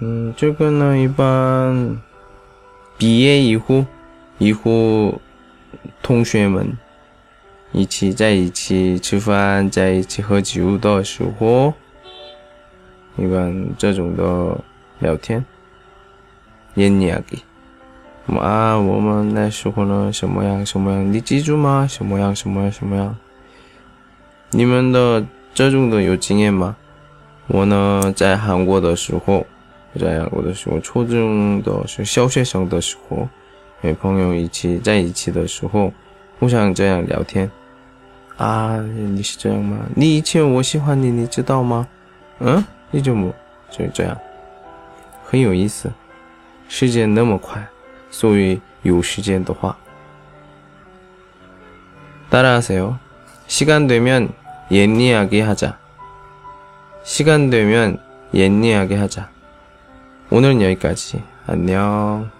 嗯，这个呢，一般毕业以后，以后同学们一起在一起吃饭，在一起喝酒的时候，一般这种的聊天，옛이야 기。 啊，我们那时候呢，什么样什么样，你记住吗？什么样什么样什么样？你们的这种的有经验吗？我呢，在韩国的时候。 在韩国的时候，初中的是小学生的时候，和朋友一起在一起的时候，互相这样聊天。啊，你是这样吗？你以前我喜欢你，你知道吗？嗯，你怎么就这样？很有意思。时间那么快，所以有时间的话，따라하세요시간되면옛이야기하자시간되면옛이야기하자 오늘은 여기까지. 안녕.